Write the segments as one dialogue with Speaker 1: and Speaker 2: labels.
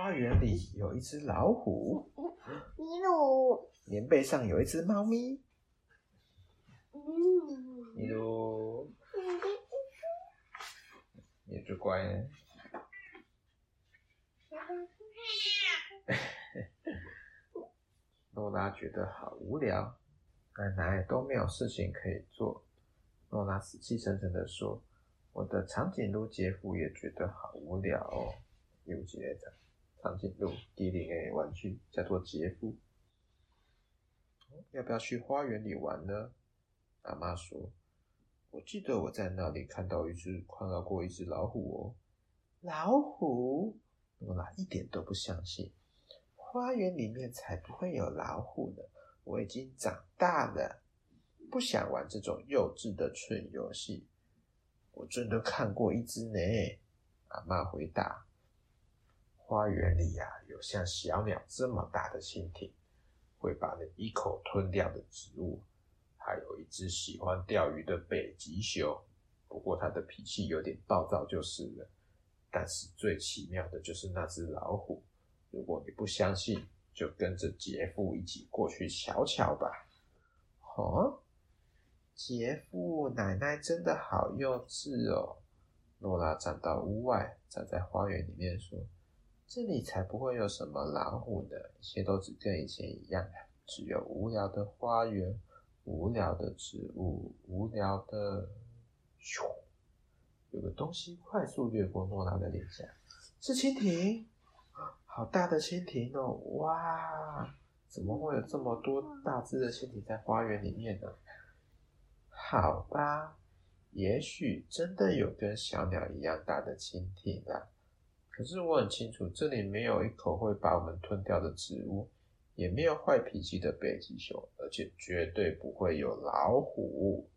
Speaker 1: 花园里有一只老虎，
Speaker 2: 米鲁，
Speaker 1: 棉被上有一只猫咪，
Speaker 2: 嗯，
Speaker 1: 米鲁，你最乖呢。诺拉觉得好无聊，奶奶都没有事情可以做。诺拉死气沉沉的说：“我的长颈鹿杰夫也觉得好无聊哦。”有杰的长颈鹿机灵的玩具叫做杰夫，要不要去花园里玩呢？阿妈说：“我记得我在那里看到一只，看到过一只老虎哦。”老虎？诺拉一点都不相信。花园里面才不会有老虎呢！我已经长大了，不想玩这种幼稚的蠢游戏。我真的看过一只呢。阿妈回答：“花园里呀，有像小鸟这么大的蜻蜓，会把你一口吞掉的植物，还有一只喜欢钓鱼的北极熊。不过它的脾气有点暴躁就是了。但是最奇妙的就是那只老虎。”如果你不相信，就跟着杰夫一起过去瞧瞧吧。哦，杰夫，奶奶真的好幼稚哦。诺拉站到屋外，站在花园里面说：“这里才不会有什么老虎呢，一切都只跟以前一样，只有无聊的花园、无聊的植物、无聊的……咻，有个东西快速掠过诺拉的脸颊，是蜻蜓。”好大的蜻蜓哦！哇，怎么会有这么多大只的蜻蜓在花园里面呢？好吧，也许真的有跟小鸟一样大的蜻蜓啊。可是我很清楚，这里没有一口会把我们吞掉的植物，也没有坏脾气的北极熊，而且绝对不会有老虎。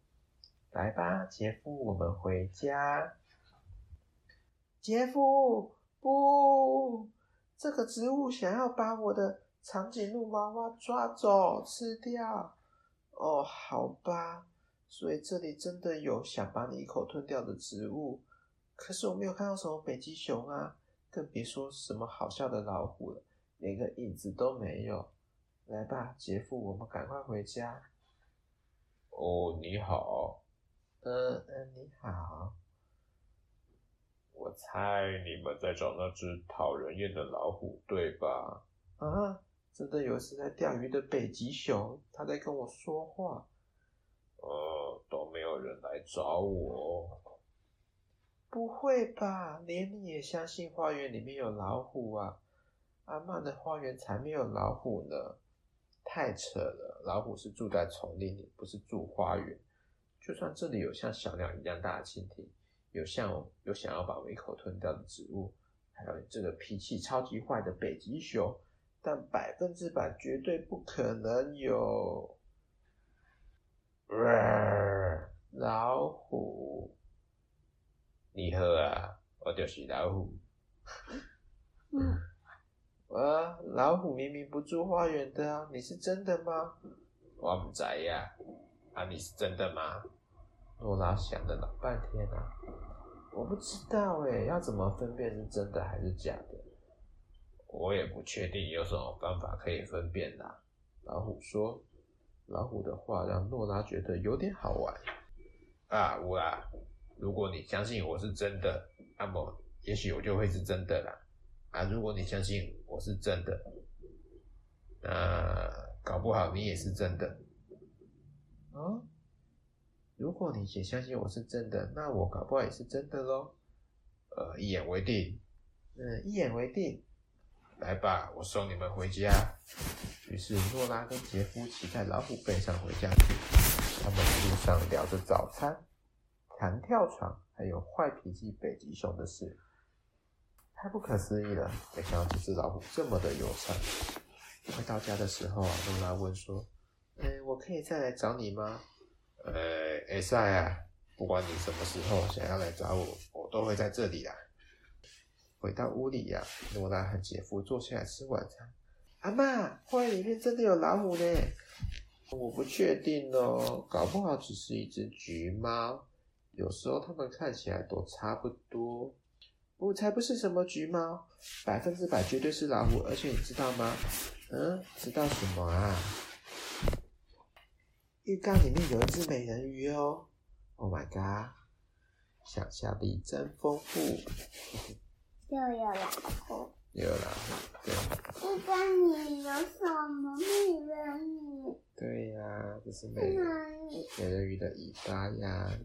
Speaker 1: 来吧，杰夫，我们回家。杰夫，不。这个植物想要把我的长颈鹿娃娃抓走吃掉。哦，好吧，所以这里真的有想把你一口吞掉的植物，可是我没有看到什么北极熊啊，更别说什么好笑的老虎了，连个影子都没有。来吧，杰夫，我们赶快回家。哦，你好。嗯嗯，你好。我猜你们在找那只讨人厌的老虎，对吧？啊，真的有是在钓鱼的北极熊，它在跟我说话。呃，都没有人来找我。不会吧？连你也相信花园里面有老虎啊？阿曼的花园才没有老虎呢！太扯了，老虎是住在丛林里，不是住花园。就算这里有像小鸟一样大的蜻蜓。有像有想要把我一口吞掉的植物，还有这个脾气超级坏的北极熊，但百分之百绝对不可能有，老虎。你好啊，我就是老虎。嗯，啊，老虎明明不住花园的啊，你是真的吗？我不知呀，啊，你是真的吗？诺拉想了老半天啊，我不知道哎，要怎么分辨是真的还是假的？我也不确定有什么方法可以分辨啦。老虎说，老虎的话让诺拉觉得有点好玩。啊，乌拉，如果你相信我是真的，那么也许我就会是真的啦。啊，如果你相信我是真的，那搞不好你也是真的。啊？如果你也相信我是真的，那我搞不好也是真的喽。呃，一言为定。嗯，一言为定。来吧，我送你们回家。于是诺拉跟杰夫骑在老虎背上回家去。他们一路上聊着早餐、弹跳床，还有坏脾气北极熊的事。太不可思议了！没想到这只老虎这么的友善。快到家的时候啊，诺拉问说：“嗯，我可以再来找你吗？”呃，会使啊，不管你什么时候想要来找我，我都会在这里啊。回到屋里呀、啊，诺拉和姐夫坐下来吃晚餐。阿妈，花园里面真的有老虎呢？我不确定哦，搞不好只是一只橘猫。有时候它们看起来都差不多。我才不是什么橘猫，百分之百绝对是老虎。而且你知道吗？嗯，知道什么啊？浴缸里面有一只美人鱼哦！Oh my god，想象力真丰富。
Speaker 2: 又有老虎，
Speaker 1: 又有老虎，对。
Speaker 2: 浴缸里有什么美人鱼？
Speaker 1: 对呀、啊，这是美人鱼，美人鱼的尾巴呀。